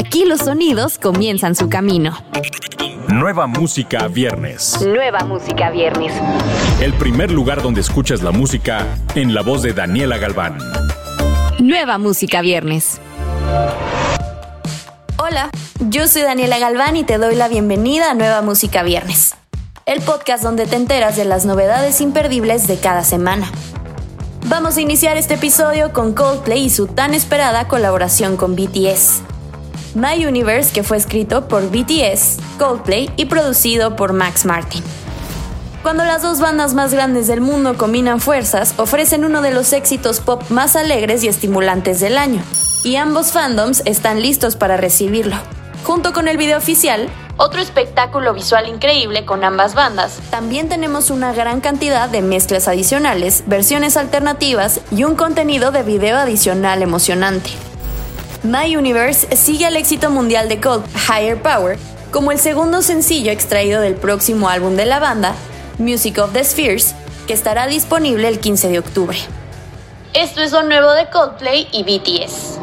Aquí los sonidos comienzan su camino. Nueva música viernes. Nueva música viernes. El primer lugar donde escuchas la música en la voz de Daniela Galván. Nueva música viernes. Hola, yo soy Daniela Galván y te doy la bienvenida a Nueva Música Viernes, el podcast donde te enteras de las novedades imperdibles de cada semana. Vamos a iniciar este episodio con Coldplay y su tan esperada colaboración con BTS. My Universe, que fue escrito por BTS, Coldplay y producido por Max Martin. Cuando las dos bandas más grandes del mundo combinan fuerzas, ofrecen uno de los éxitos pop más alegres y estimulantes del año, y ambos fandoms están listos para recibirlo. Junto con el video oficial, otro espectáculo visual increíble con ambas bandas, también tenemos una gran cantidad de mezclas adicionales, versiones alternativas y un contenido de video adicional emocionante. My Universe sigue al éxito mundial de Cold Higher Power como el segundo sencillo extraído del próximo álbum de la banda, Music of the Spheres, que estará disponible el 15 de octubre. Esto es lo nuevo de Coldplay y BTS.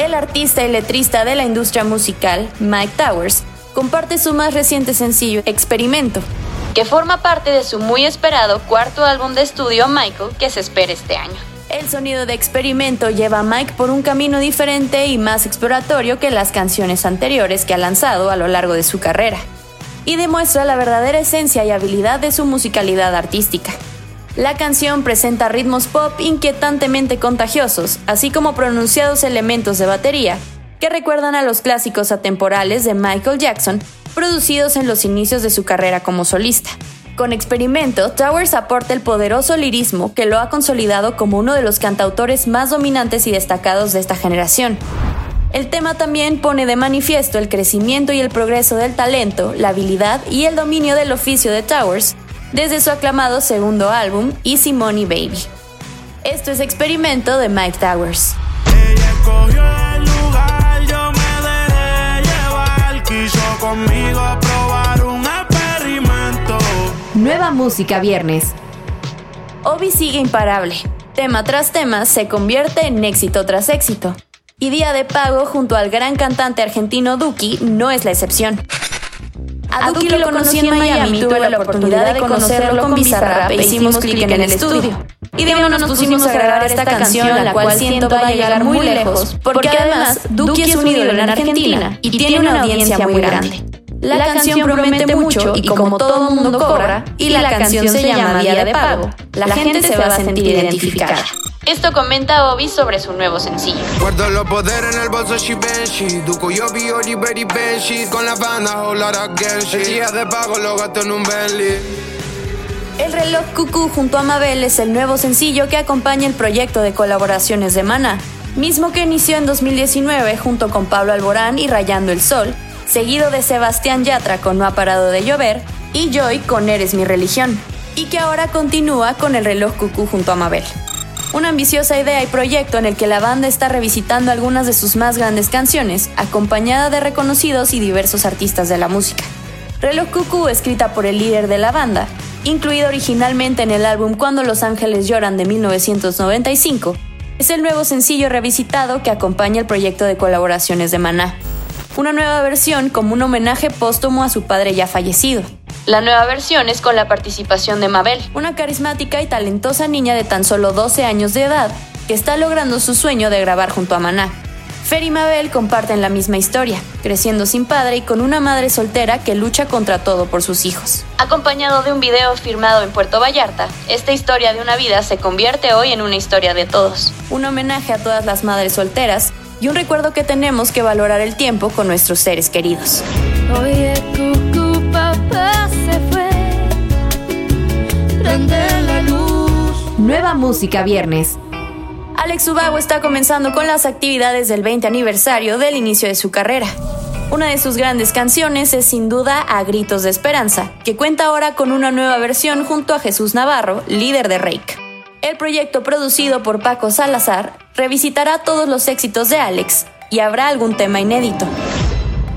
El artista y letrista de la industria musical, Mike Towers, comparte su más reciente sencillo, Experimento, que forma parte de su muy esperado cuarto álbum de estudio Michael que se espera este año. El sonido de Experimento lleva a Mike por un camino diferente y más exploratorio que las canciones anteriores que ha lanzado a lo largo de su carrera, y demuestra la verdadera esencia y habilidad de su musicalidad artística. La canción presenta ritmos pop inquietantemente contagiosos, así como pronunciados elementos de batería, que recuerdan a los clásicos atemporales de Michael Jackson, producidos en los inicios de su carrera como solista. Con Experimento, Towers aporta el poderoso lirismo que lo ha consolidado como uno de los cantautores más dominantes y destacados de esta generación. El tema también pone de manifiesto el crecimiento y el progreso del talento, la habilidad y el dominio del oficio de Towers, desde su aclamado segundo álbum, Easy Money Baby. Esto es Experimento de Mike Towers. Nueva música viernes. Obi sigue imparable. Tema tras tema se convierte en éxito tras éxito. Y Día de Pago junto al gran cantante argentino Duki no es la excepción. A Duki lo conocí en Miami, tuve la oportunidad de conocerlo con Bizarrap e hicimos clic en el estudio. Y de uno nos pusimos a grabar esta canción, la cual siento va a llegar muy lejos, porque además Duki es un ídolo en Argentina y tiene una audiencia muy grande. La canción promete mucho y como todo mundo cobra, y la canción se llama Día de Pago, la gente se va a sentir identificada. Esto comenta Obi sobre su nuevo sencillo. Guardo los poderes en el bolso Givenchy Duco yo vi Oliver y Benji. Con la banda Holar a Genshi El día de pago lo gasto en un Bentley. El reloj Cucú junto a Mabel es el nuevo sencillo que acompaña el proyecto de colaboraciones de Mana, mismo que inició en 2019 junto con Pablo Alborán y Rayando el Sol, seguido de Sebastián Yatra con No ha parado de llover y Joy con Eres mi religión, y que ahora continúa con el reloj Cucú junto a Mabel una ambiciosa idea y proyecto en el que la banda está revisitando algunas de sus más grandes canciones, acompañada de reconocidos y diversos artistas de la música. Reloj Cucú, escrita por el líder de la banda, incluido originalmente en el álbum Cuando los Ángeles Lloran de 1995, es el nuevo sencillo revisitado que acompaña el proyecto de colaboraciones de Maná. Una nueva versión como un homenaje póstumo a su padre ya fallecido. La nueva versión es con la participación de Mabel, una carismática y talentosa niña de tan solo 12 años de edad que está logrando su sueño de grabar junto a Maná. Fer y Mabel comparten la misma historia, creciendo sin padre y con una madre soltera que lucha contra todo por sus hijos. Acompañado de un video firmado en Puerto Vallarta, esta historia de una vida se convierte hoy en una historia de todos. Un homenaje a todas las madres solteras y un recuerdo que tenemos que valorar el tiempo con nuestros seres queridos. Oye, música viernes. Alex Ubago está comenzando con las actividades del 20 aniversario del inicio de su carrera. Una de sus grandes canciones es sin duda A Gritos de Esperanza, que cuenta ahora con una nueva versión junto a Jesús Navarro, líder de Rake. El proyecto producido por Paco Salazar revisitará todos los éxitos de Alex y habrá algún tema inédito.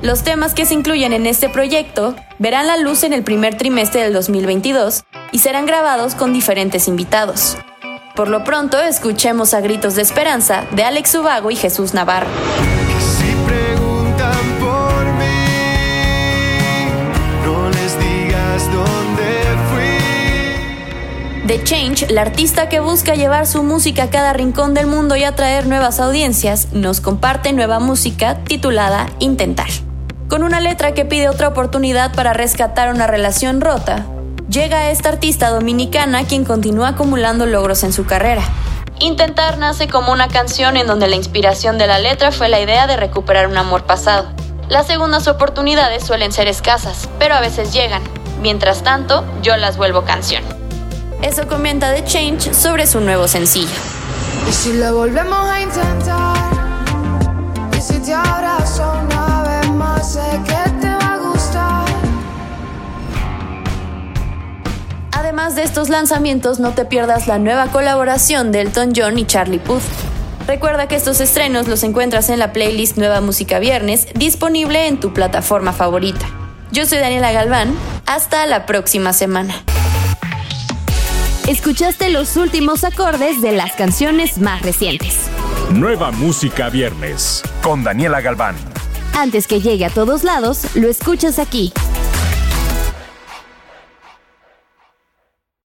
Los temas que se incluyen en este proyecto verán la luz en el primer trimestre del 2022 y serán grabados con diferentes invitados. Por lo pronto, escuchemos a Gritos de Esperanza de Alex Ubago y Jesús Navarro. Si preguntan por mí, no les digas dónde fui. The Change, la artista que busca llevar su música a cada rincón del mundo y atraer nuevas audiencias, nos comparte nueva música titulada Intentar. Con una letra que pide otra oportunidad para rescatar una relación rota, llega esta artista dominicana quien continúa acumulando logros en su carrera. Intentar nace como una canción en donde la inspiración de la letra fue la idea de recuperar un amor pasado. Las segundas oportunidades suelen ser escasas, pero a veces llegan. Mientras tanto, yo las vuelvo canción. Eso comenta The Change sobre su nuevo sencillo. Y si lo volvemos a intentar, y si te abrazo una Además de estos lanzamientos, no te pierdas la nueva colaboración de Elton John y Charlie Puth. Recuerda que estos estrenos los encuentras en la playlist Nueva Música Viernes, disponible en tu plataforma favorita. Yo soy Daniela Galván, hasta la próxima semana. Escuchaste los últimos acordes de las canciones más recientes. Nueva Música Viernes con Daniela Galván. Antes que llegue a todos lados, lo escuchas aquí.